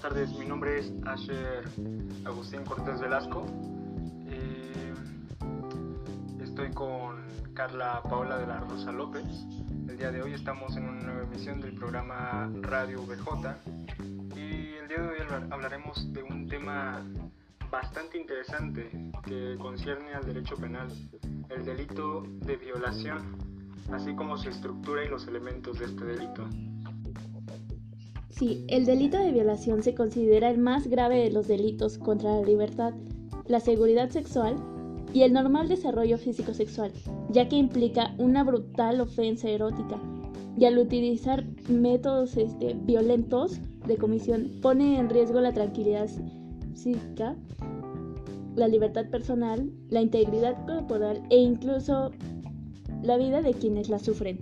buenas tardes. Mi nombre es Asher Agustín Cortés Velasco. Eh, estoy con Carla Paola de la Rosa López. El día de hoy estamos en una nueva emisión del programa Radio VJ y el día de hoy hablaremos de un tema bastante interesante que concierne al derecho penal, el delito de violación, así como su estructura y los elementos de este delito. Sí, el delito de violación se considera el más grave de los delitos contra la libertad, la seguridad sexual y el normal desarrollo físico-sexual, ya que implica una brutal ofensa erótica. Y al utilizar métodos este, violentos de comisión pone en riesgo la tranquilidad psíquica, la libertad personal, la integridad corporal e incluso la vida de quienes la sufren.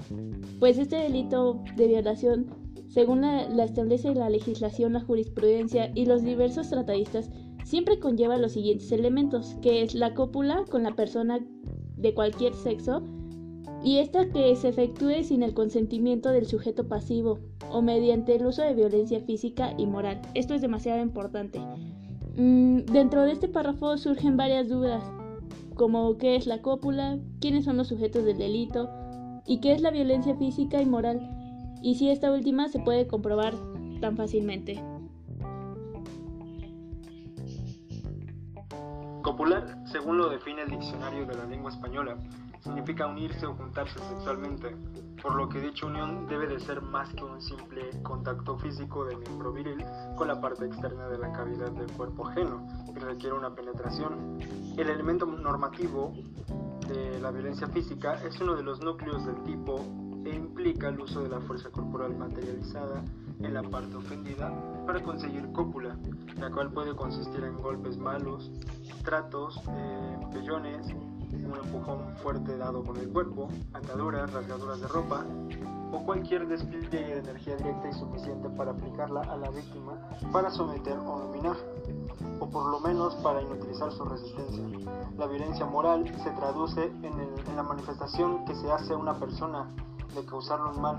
Pues este delito de violación según la, establece la legislación, la jurisprudencia y los diversos tratadistas, siempre conlleva los siguientes elementos, que es la cópula con la persona de cualquier sexo y esta que se efectúe sin el consentimiento del sujeto pasivo o mediante el uso de violencia física y moral. Esto es demasiado importante. Mm, dentro de este párrafo surgen varias dudas, como qué es la cópula, quiénes son los sujetos del delito y qué es la violencia física y moral y si esta última se puede comprobar tan fácilmente. Copular, según lo define el diccionario de la lengua española, significa unirse o juntarse sexualmente, por lo que dicha unión debe de ser más que un simple contacto físico del miembro viril con la parte externa de la cavidad del cuerpo ajeno y requiere una penetración. El elemento normativo de la violencia física es uno de los núcleos del tipo e implica el uso de la fuerza corporal materializada en la parte ofendida para conseguir cópula, la cual puede consistir en golpes malos, tratos, eh, pellones, un empujón fuerte dado con el cuerpo, ataduras, rasgaduras de ropa o cualquier despliegue de energía directa y suficiente para aplicarla a la víctima para someter o dominar, o por lo menos para inutilizar su resistencia. La violencia moral se traduce en, en la manifestación que se hace a una persona de causarle un mal,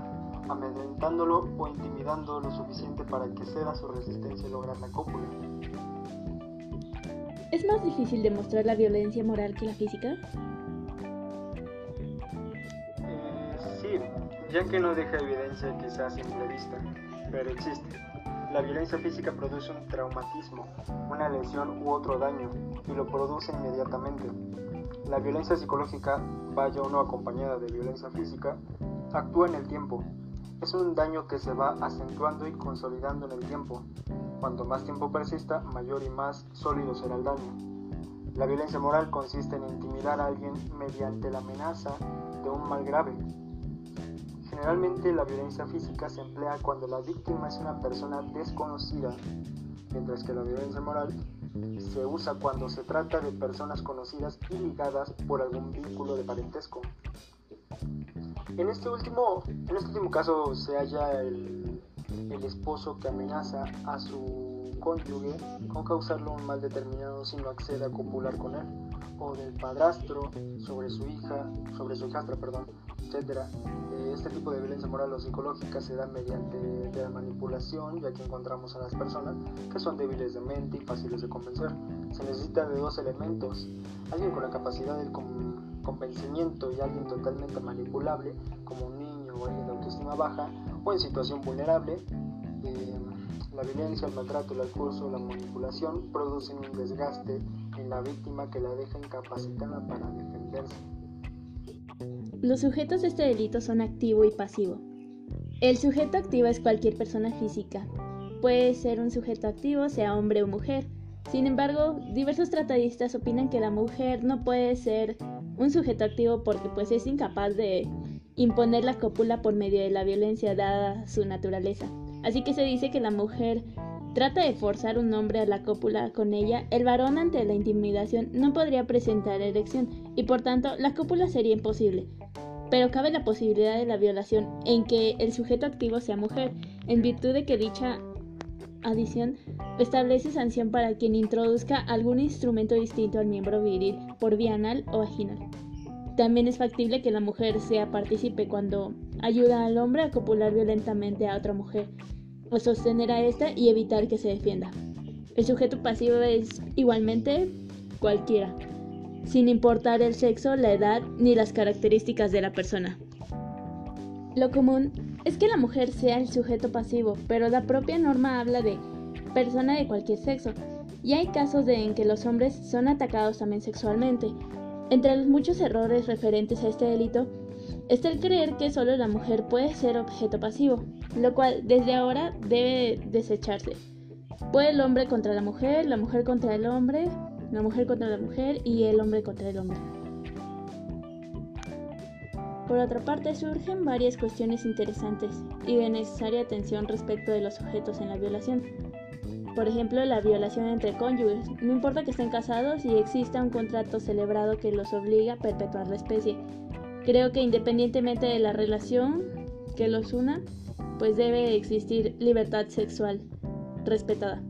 amedrentándolo o intimidando lo suficiente para que ceda su resistencia y lograr la cópula. ¿Es más difícil demostrar la violencia moral que la física? Eh, sí, ya que no deja evidencia quizás a simple vista, pero existe. La violencia física produce un traumatismo, una lesión u otro daño, y lo produce inmediatamente. La violencia psicológica, vaya o no acompañada de violencia física, actúa en el tiempo. Es un daño que se va acentuando y consolidando en el tiempo. Cuanto más tiempo persista, mayor y más sólido será el daño. La violencia moral consiste en intimidar a alguien mediante la amenaza de un mal grave. Generalmente la violencia física se emplea cuando la víctima es una persona desconocida, mientras que la violencia moral se usa cuando se trata de personas conocidas y ligadas por algún vínculo de parentesco. En este último, en este último caso se halla el, el esposo que amenaza a su cónyuge con causarle un mal determinado si no accede a copular con él, o del padrastro sobre su hija, sobre su hijastra, perdón, etc. Eh, este tipo de violencia moral o psicológica se da mediante la manipulación, ya que encontramos a las personas que son débiles de mente y fáciles de convencer. Se necesita de dos elementos, alguien con la capacidad de convencimiento y alguien totalmente manipulable, como un niño o alguien de autoestima baja, o en situación vulnerable, eh, la violencia, el maltrato, el acoso, la manipulación producen un desgaste en la víctima que la deja incapacitada para defenderse. Los sujetos de este delito son activo y pasivo. El sujeto activo es cualquier persona física. Puede ser un sujeto activo, sea hombre o mujer. Sin embargo, diversos tratadistas opinan que la mujer no puede ser un sujeto activo porque pues es incapaz de imponer la cópula por medio de la violencia dada su naturaleza. Así que se dice que la mujer trata de forzar un hombre a la cópula con ella, el varón ante la intimidación no podría presentar erección y por tanto la cópula sería imposible. Pero cabe la posibilidad de la violación en que el sujeto activo sea mujer, en virtud de que dicha adición establece sanción para quien introduzca algún instrumento distinto al miembro viril por vía anal o vaginal. También es factible que la mujer sea partícipe cuando ayuda al hombre a copular violentamente a otra mujer. o sostener a esta y evitar que se defienda. El sujeto pasivo es igualmente cualquiera, sin importar el sexo, la edad ni las características de la persona. Lo común es que la mujer sea el sujeto pasivo, pero la propia norma habla de persona de cualquier sexo, y hay casos de en que los hombres son atacados también sexualmente. Entre los muchos errores referentes a este delito está el creer que solo la mujer puede ser objeto pasivo, lo cual desde ahora debe desecharse. Puede el hombre contra la mujer, la mujer contra el hombre, la mujer contra la mujer y el hombre contra el hombre. Por otra parte, surgen varias cuestiones interesantes y de necesaria atención respecto de los sujetos en la violación. Por ejemplo, la violación entre cónyuges. No importa que estén casados y exista un contrato celebrado que los obliga a perpetuar la especie. Creo que independientemente de la relación que los una, pues debe existir libertad sexual respetada.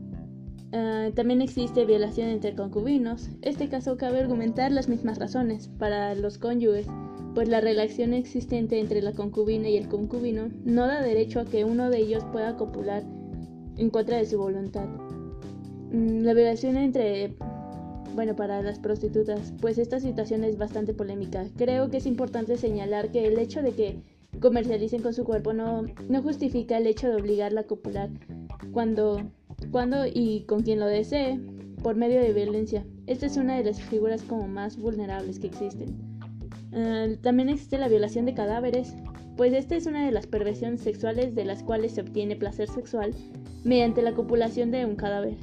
Ah, también existe violación entre concubinos. Este caso cabe argumentar las mismas razones para los cónyuges, pues la relación existente entre la concubina y el concubino no da derecho a que uno de ellos pueda copular en contra de su voluntad. Mm, la violación entre bueno, para las prostitutas, pues esta situación es bastante polémica. Creo que es importante señalar que el hecho de que comercialicen con su cuerpo no, justifica el hecho de obligarla a copular cuando, cuando y con quien lo desee por medio de violencia. Esta es una de las figuras como más vulnerables que existen. Ah, también existe la violación de cadáveres, pues esta es una de las perversiones sexuales de las cuales se obtiene placer sexual mediante la copulación de un cadáver.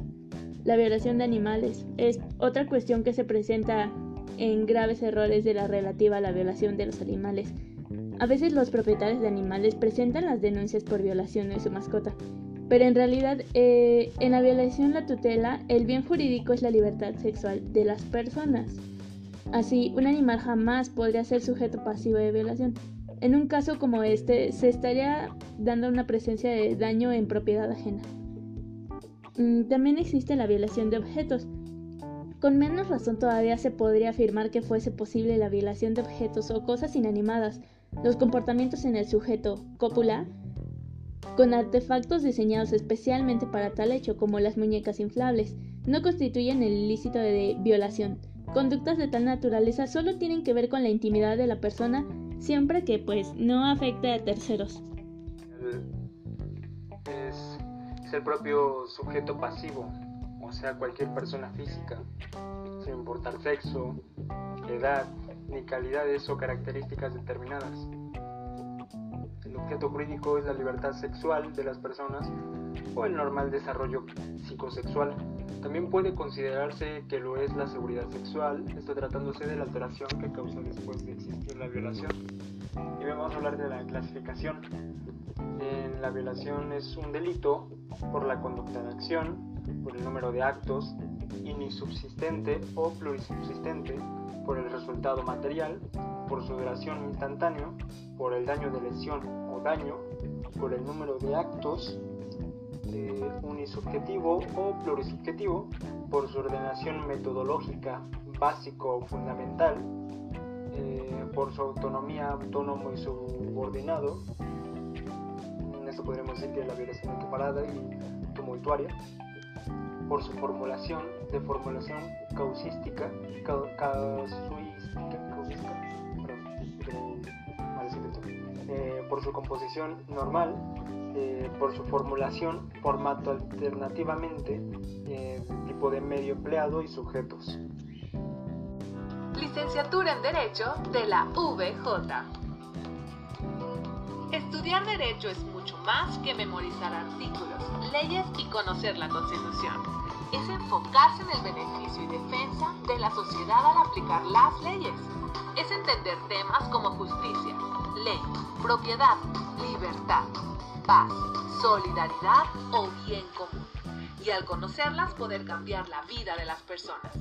La violación de animales es otra cuestión que se presenta en graves errores de la relativa a la violación de los animales. A veces los propietarios de animales presentan las denuncias por violación de su mascota, pero en realidad eh, en la violación la tutela, el bien jurídico es la libertad sexual de las personas. Así, un animal jamás podría ser sujeto pasivo de violación. En un caso como este, se estaría dando una presencia de daño en propiedad ajena. Mm, también existe la violación de objetos. Con menos razón todavía se podría afirmar que fuese posible la violación de objetos o cosas inanimadas. Los comportamientos en el sujeto cópula con artefactos diseñados especialmente para tal hecho como las muñecas inflables, no constituyen el ilícito de violación. Conductas de tal naturaleza solo tienen que ver con la intimidad de la persona siempre que pues no afecte a terceros. Es, es el propio sujeto pasivo, o sea, cualquier persona física, sin importar sexo, edad, ni calidades o características determinadas. El objeto jurídico es la libertad sexual de las personas o el normal desarrollo psicosexual. También puede considerarse que lo es la seguridad sexual, esto tratándose de la alteración que causa después de existir la violación. Y vamos a hablar de la clasificación. En la violación es un delito por la conducta de acción, por el número de actos, inisubsistente o plurisubsistente, por el resultado material, por su duración instantánea, por el daño de lesión o daño, por el número de actos, eh, unisubjetivo o plurisubjetivo, por su ordenación metodológica básico o fundamental, eh, por su autonomía autónomo y subordinado. En esto podríamos decir que la violación equiparada y tumultuaria, por su formulación de formulación causística, casuística, causística eh, por su composición normal, eh, por su formulación, formato alternativamente, eh, tipo de medio empleado y sujetos. Licenciatura en Derecho de la VJ. Estudiar Derecho es mucho más que memorizar artículos, leyes y conocer la Constitución. Es enfocarse en el beneficio y defensa de la sociedad al aplicar las leyes. Es entender temas como justicia, ley, propiedad, libertad, paz, solidaridad o bien común. Y al conocerlas poder cambiar la vida de las personas.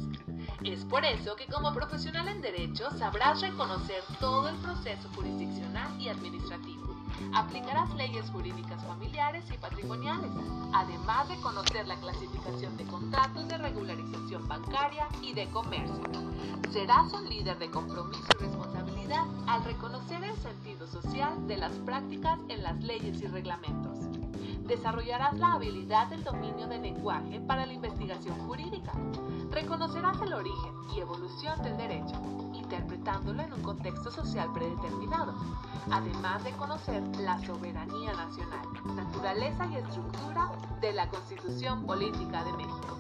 Es por eso que como profesional en Derecho sabrás reconocer todo el proceso jurisdiccional y administrativo. Aplicarás leyes jurídicas familiares y patrimoniales, además de conocer la clasificación de contratos de regularización bancaria y de comercio. Serás un líder de compromiso y responsabilidad al reconocer el sentido social de las prácticas en las leyes y reglamentos. Desarrollarás la habilidad del dominio del lenguaje para la investigación jurídica. Reconocerás el origen y evolución del derecho, interpretándolo en un contexto social predeterminado, además de conocer la soberanía nacional, naturaleza y estructura de la Constitución Política de México.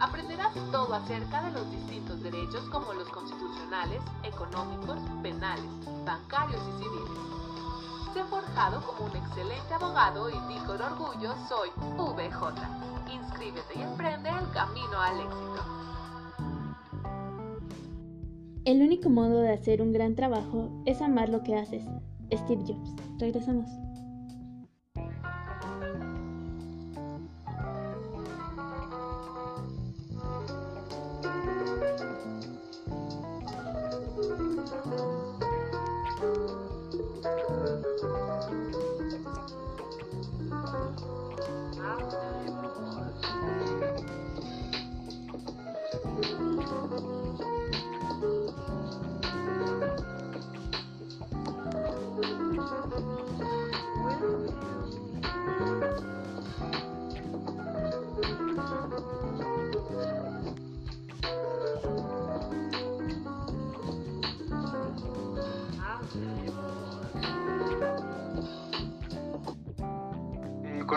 Aprenderás todo acerca de los distintos derechos como los constitucionales, económicos, penales, bancarios y civiles. Sé forjado como un excelente abogado y digo con orgullo soy VJ. Inscríbete y emprende el camino al éxito. El único modo de hacer un gran trabajo es amar lo que haces. Steve Jobs. Regresamos.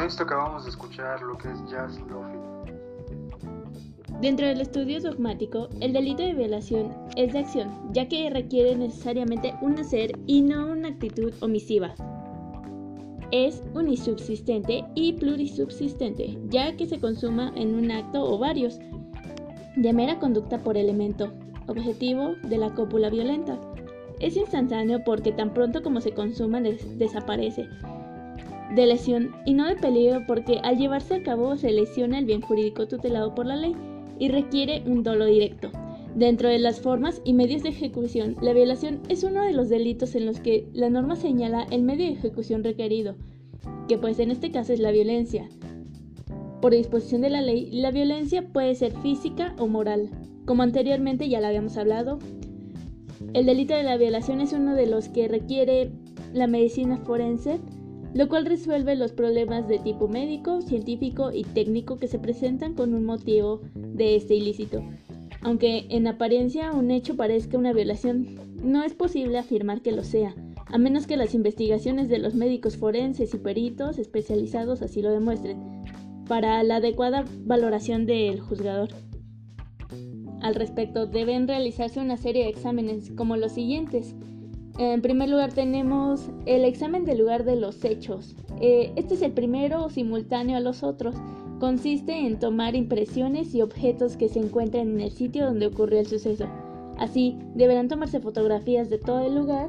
Con esto acabamos de escuchar lo que es Jazz Lofi. Dentro del estudio dogmático, el delito de violación es de acción, ya que requiere necesariamente un hacer y no una actitud omisiva. Es unisubsistente y plurisubsistente, ya que se consuma en un acto o varios, de mera conducta por elemento, objetivo de la cópula violenta. Es instantáneo porque tan pronto como se consuma desaparece, de lesión y no de peligro porque al llevarse a cabo se lesiona el bien jurídico tutelado por la ley y requiere un dolo directo. Dentro de las formas y medios de ejecución, la violación es uno de los delitos en los que la norma señala el medio de ejecución requerido, que pues en este caso es la violencia. Por disposición de la ley, la violencia puede ser física o moral. Como anteriormente ya lo habíamos hablado, el delito de la violación es uno de los que requiere la medicina forense lo cual resuelve los problemas de tipo médico, científico y técnico que se presentan con un motivo de este ilícito. Aunque en apariencia un hecho parezca una violación, no es posible afirmar que lo sea, a menos que las investigaciones de los médicos forenses y peritos especializados así lo demuestren, para la adecuada valoración del juzgador. Al respecto, deben realizarse una serie de exámenes como los siguientes. En primer lugar tenemos el examen del lugar de los hechos. Eh, este es el primero simultáneo a los otros. Consiste en tomar impresiones y objetos que se encuentran en el sitio donde ocurrió el suceso. Así, deberán tomarse fotografías de todo el lugar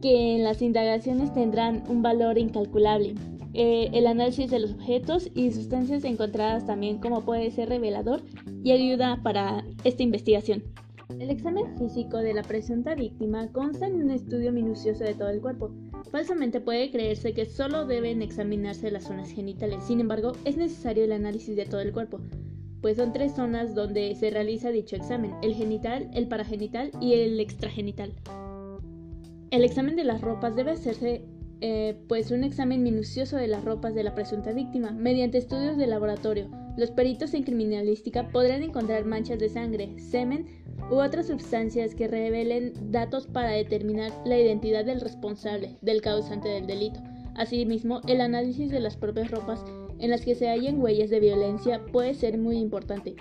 que en las indagaciones tendrán un valor incalculable. Eh, el análisis de los objetos y sustancias encontradas también como puede ser revelador y ayuda para esta investigación. El examen físico de la presunta víctima consta en un estudio minucioso de todo el cuerpo. Falsamente puede creerse que solo deben examinarse las zonas genitales, sin embargo, es necesario el análisis de todo el cuerpo, pues son tres zonas donde se realiza dicho examen, el genital, el paragenital y el extragenital. El examen de las ropas debe hacerse eh, pues un examen minucioso de las ropas de la presunta víctima mediante estudios de laboratorio. Los peritos en criminalística podrán encontrar manchas de sangre, semen u otras sustancias que revelen datos para determinar la identidad del responsable, del causante del delito. Asimismo, el análisis de las propias ropas en las que se hallen huellas de violencia puede ser muy importante.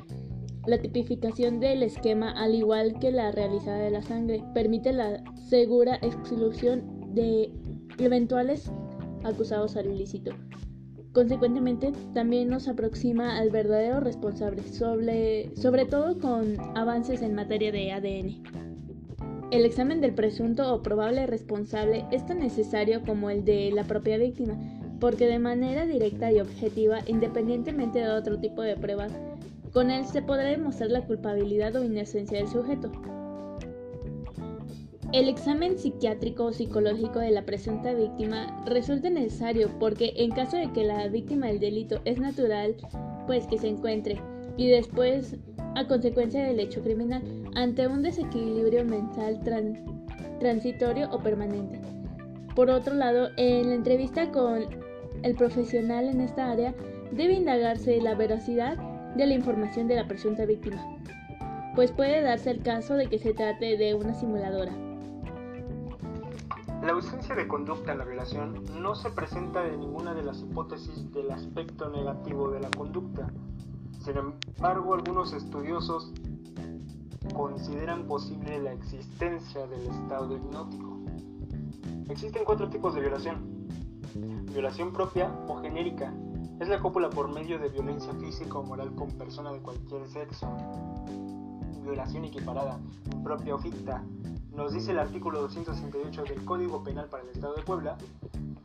La tipificación del esquema, al igual que la realizada de la sangre, permite la segura exclusión de eventuales acusados al ilícito. Consecuentemente, también nos aproxima al verdadero responsable, sobre, sobre todo con avances en materia de ADN. El examen del presunto o probable responsable es tan necesario como el de la propia víctima, porque de manera directa y objetiva, independientemente de otro tipo de pruebas, con él se podrá demostrar la culpabilidad o inocencia del sujeto. El examen psiquiátrico o psicológico de la presunta víctima resulta necesario porque en caso de que la víctima del delito es natural, pues que se encuentre y después a consecuencia del hecho criminal ante un desequilibrio mental transitorio o permanente. Por otro lado, en la entrevista con el profesional en esta área debe indagarse la veracidad de la información de la presunta víctima, pues puede darse el caso de que se trate de una simuladora. La ausencia de conducta en la violación no se presenta de ninguna de las hipótesis del aspecto negativo de la conducta. Sin embargo, algunos estudiosos consideran posible la existencia del estado hipnótico. Existen cuatro tipos de violación. Violación propia o genérica. Es la cópula por medio de violencia física o moral con persona de cualquier sexo. Violación equiparada, propia o ficta nos dice el artículo 268 del Código Penal para el Estado de Puebla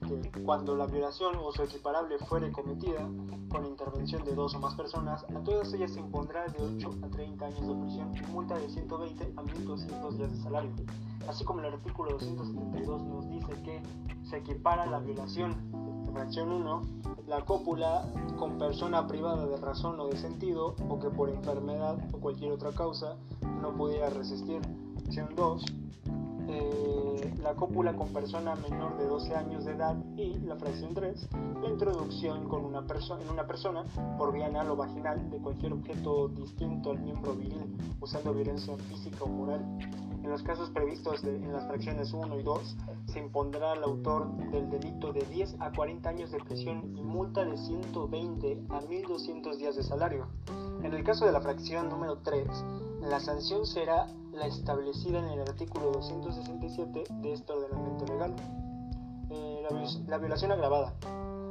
que cuando la violación o su equiparable fuere cometida con intervención de dos o más personas, a todas ellas se impondrá de 8 a 30 años de prisión y multa de 120 a 1.200 días de salario. Así como el artículo 272 nos dice que se equipara la violación, fracción 1, la cópula con persona privada de razón o de sentido o que por enfermedad o cualquier otra causa no pudiera resistir Fracción 2, eh, la cópula con persona menor de 12 años de edad y la fracción 3, la introducción con una en una persona por vía anal o vaginal de cualquier objeto distinto al miembro viril usando violencia física o moral. En los casos previstos en las fracciones 1 y 2, se impondrá al autor del delito de 10 a 40 años de prisión y multa de 120 a 1.200 días de salario. En el caso de la fracción número 3, la sanción será la establecida en el artículo 267 de este ordenamiento legal. Eh, la, violación agravada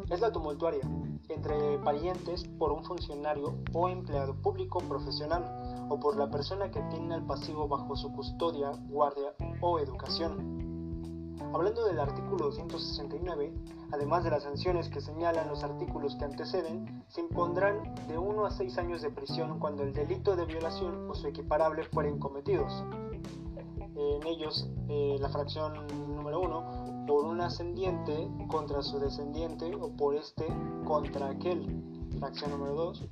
es la tumultuaria entre parientes por un funcionario o empleado público profesional o por la persona que tiene al pasivo bajo su custodia, guardia o educación. Hablando del artículo 269, además de las sanciones que señalan los artículos que anteceden, se impondrán de 1 a 6 años de prisión cuando el delito de violación o su equiparable fueren cometidos. En ellos, eh, la fracción número 1, por un ascendiente contra su descendiente o por este contra aquel. Fracción número 2,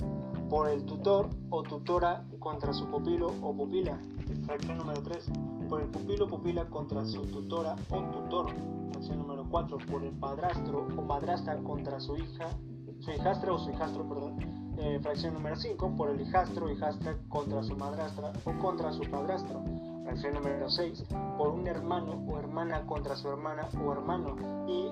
por el tutor o tutora contra su pupilo o pupila. Fracción número 3, por el pupilo o pupila contra su tutora o tutor. Fracción número 4, por el padrastro o madrastra contra su hija, su hijastra o su hijastro, perdón. Eh, fracción número 5, por el hijastro o hijastra contra su madrastra o contra su padrastro. Fracción número 6, por un hermano o hermana contra su hermana o hermano. Y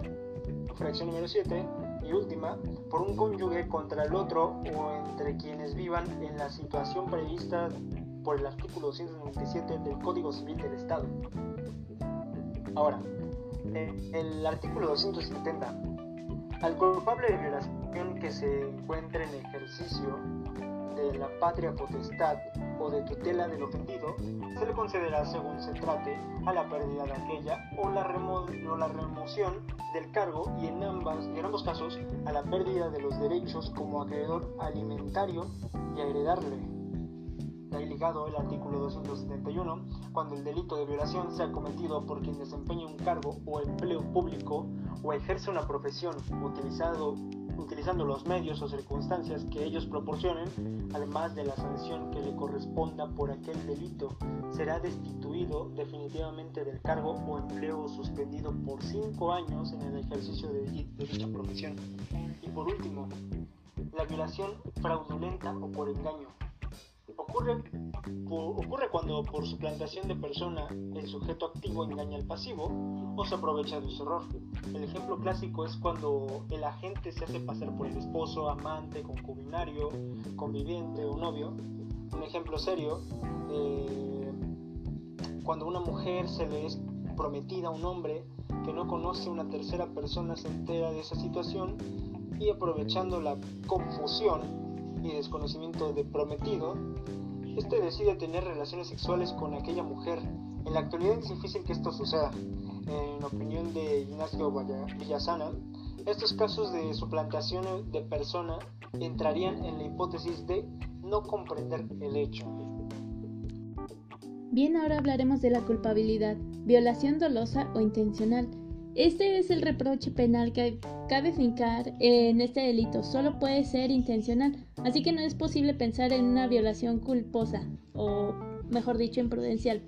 fracción número 7, y última, por un cónyuge contra el otro o entre quienes vivan en la situación prevista por el artículo 297 del Código Civil del Estado. Ahora, el artículo 270. Al culpable de violación que se encuentre en ejercicio de la patria potestad o de tutela del ofendido, se le concederá según se trate a la pérdida de aquella o la, o la remoción del cargo y en, ambas, en ambos casos a la pérdida de los derechos como acreedor alimentario y a heredarle ahí ligado el artículo 271, cuando el delito de violación sea cometido por quien desempeña un cargo o empleo público o ejerce una profesión utilizado, utilizando los medios o circunstancias que ellos proporcionen, además de la sanción que le corresponda por aquel delito, será destituido definitivamente del cargo o empleo suspendido por cinco años en el ejercicio de dicha profesión. Y por último, la violación fraudulenta o por engaño Ocurre, cuando por suplantación de persona el sujeto activo engaña al pasivo o se aprovecha de su error. El ejemplo clásico es cuando el agente se hace pasar por el esposo, amante, concubinario, conviviente o novio. Un ejemplo serio, eh, cuando una mujer se le es prometida a un hombre que no conoce una tercera persona se entera de esa situación y aprovechando la confusión y desconocimiento de prometido, este decide tener relaciones sexuales con aquella mujer. En la actualidad es difícil que esto suceda. En opinión de Ignacio Villasana, estos casos de suplantación de persona entrarían en la hipótesis de no comprender el hecho. Bien, ahora hablaremos de la culpabilidad, violación dolosa o intencional. Este es el reproche penal que cabe fincar en este delito. Solo puede ser intencional, así que no es posible pensar en una violación culposa, o mejor dicho, imprudencial.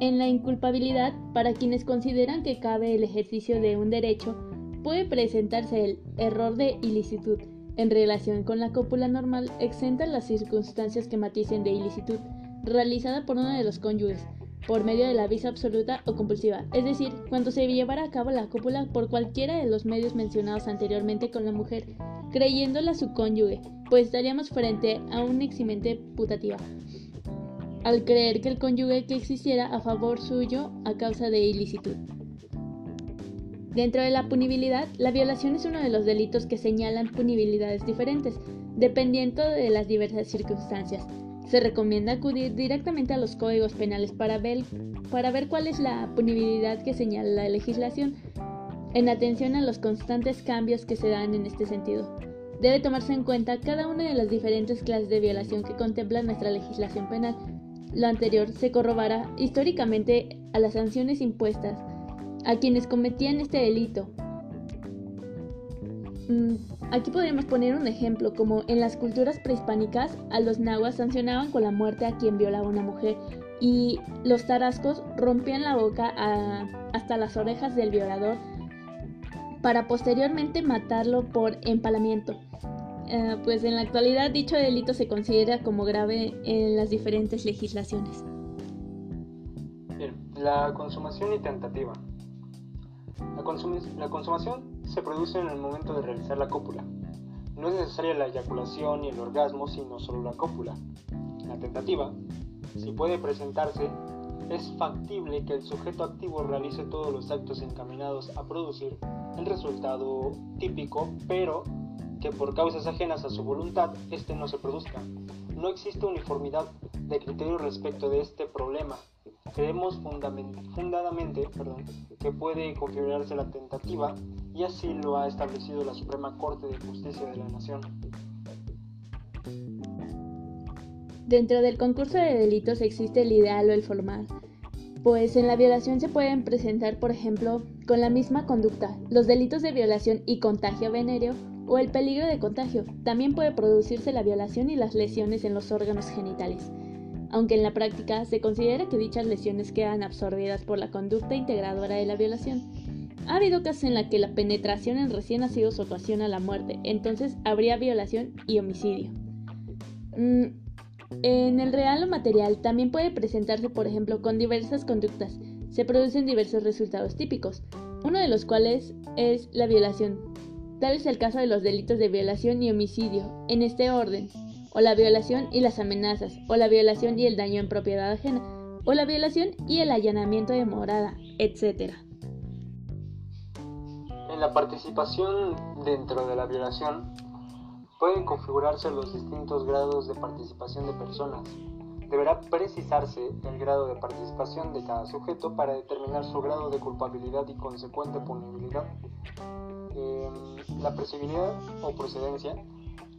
En la inculpabilidad, para quienes consideran que cabe el ejercicio de un derecho puede presentarse el error de ilicitud en relación con la cópula normal exenta las circunstancias que maticen de ilicitud realizada por uno de los cónyuges por medio de la visa absoluta o compulsiva, es decir, cuando se llevara a cabo la cópula por cualquiera de los medios mencionados anteriormente con la mujer, creyéndola su cónyuge, pues estaríamos frente a un eximente putativa al creer que el cónyuge que existiera a favor suyo a causa de ilicitud. Dentro de la punibilidad, la violación es uno de los delitos que señalan punibilidades diferentes, dependiendo de las diversas circunstancias. Se recomienda acudir directamente a los códigos penales para ver, cuál es la punibilidad que señala la legislación, en atención a los constantes cambios que se dan en este sentido. Debe tomarse en cuenta cada una de las diferentes clases de violación que contempla nuestra legislación penal, lo anterior se corrobará históricamente a las sanciones impuestas a quienes cometían este delito. Mm, aquí podríamos poner un ejemplo, como en las culturas prehispánicas a los nahuas sancionaban con la muerte a quien violaba a una mujer y los tarascos rompían la boca hasta las orejas del violador para posteriormente matarlo por empalamiento. Eh, pues en la actualidad dicho delito se considera como grave en las diferentes legislaciones. La consumación y tentativa. La consumación se produce en el momento de realizar la cópula. No es necesaria la eyaculación ni el orgasmo, sino solo la cópula. La tentativa, si puede presentarse, es factible que el sujeto activo realice todos los actos encaminados a producir el resultado típico, pero que por causas ajenas a su voluntad éste no se produzca. No existe uniformidad de criterio respecto de este problema. Creemos fundadamente perdón, que puede configurarse la tentativa y así lo ha establecido la Suprema Corte de Justicia de la Nación. Dentro del concurso de delitos existe el ideal o el formal, pues en la violación se pueden presentar, por ejemplo, con la misma conducta, los delitos de violación y contagio venéreo o el peligro de contagio. También puede producirse la violación y las lesiones en los órganos genitales, aunque en la práctica se considera que dichas lesiones quedan absorbidas por la conducta integradora de la violación. Ha habido casos en los que la penetración en recién nacidos ocasiona la muerte, entonces habría violación y homicidio. Mm, en el real o material también puede presentarse, por ejemplo, con diversas conductas. Se producen diversos resultados típicos, uno de los cuales es la violación, Tal es el caso de los delitos de violación y homicidio, en este orden, o la violación y las amenazas, o la violación y el daño en propiedad ajena, o la violación y el allanamiento de morada, etc. En la participación dentro de la violación pueden configurarse los distintos grados de participación de personas. Deberá precisarse el grado de participación de cada sujeto para determinar su grado de culpabilidad y consecuente punibilidad. Em, la perseguibilidad o procedencia.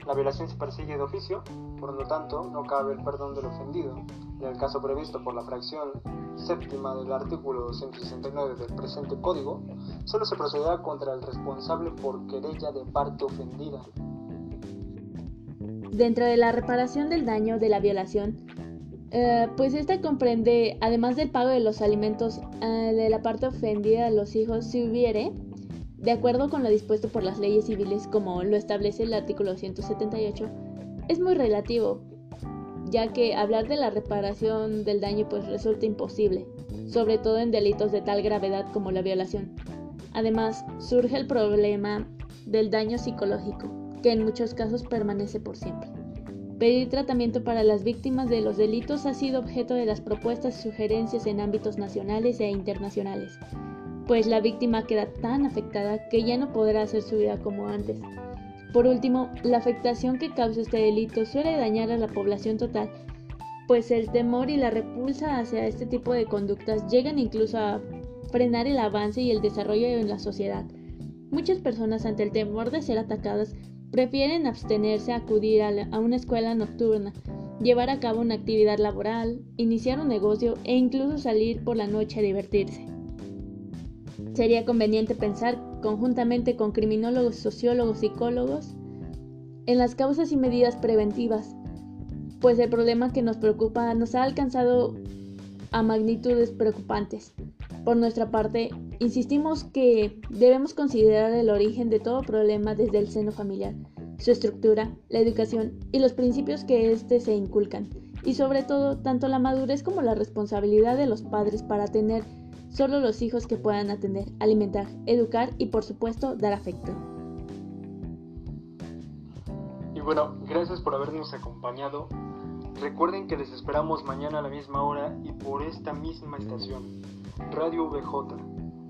La violación se persigue de oficio, por lo tanto no cabe el perdón del ofendido. En el caso previsto por la fracción séptima del artículo 269 del presente código, solo se procederá contra el responsable por querella de parte ofendida. Dentro de la reparación del daño de la violación, eh, pues esta comprende, además del pago de los alimentos eh, de la parte ofendida de los hijos, si hubiere, de acuerdo con lo dispuesto por las leyes civiles como lo establece el artículo 178, es muy relativo, ya que hablar de la reparación del daño pues resulta imposible, sobre todo en delitos de tal gravedad como la violación. Además, surge el problema del daño psicológico, que en muchos casos permanece por siempre. Pedir tratamiento para las víctimas de los delitos ha sido objeto de las propuestas y sugerencias en ámbitos nacionales e internacionales, pues la víctima queda tan afectada que ya no podrá hacer su vida como antes. Por último, la afectación que causa este delito suele dañar a la población total, pues el temor y la repulsa hacia este tipo de conductas llegan incluso a frenar el avance y el desarrollo en la sociedad. Muchas personas ante el temor de ser atacadas prefieren abstenerse a acudir a una escuela nocturna, llevar a cabo una actividad laboral, iniciar un negocio e incluso salir por la noche a divertirse. Sería conveniente pensar conjuntamente con criminólogos, sociólogos, psicólogos en las causas y medidas preventivas, pues el problema que nos preocupa nos ha alcanzado a magnitudes preocupantes. Por nuestra parte, insistimos que debemos considerar el origen de todo problema desde el seno familiar, su estructura, la educación y los principios que éste se inculcan, y sobre todo tanto la madurez como la responsabilidad de los padres para tener solo los hijos que puedan atender, alimentar, educar y por supuesto dar afecto. Y bueno, gracias por habernos acompañado. Recuerden que les esperamos mañana a la misma hora y por esta misma estación, Radio VJ.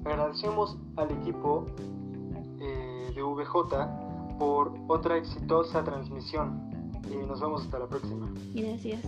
Agradecemos al equipo eh, de VJ por otra exitosa transmisión y nos vemos hasta la próxima. Gracias.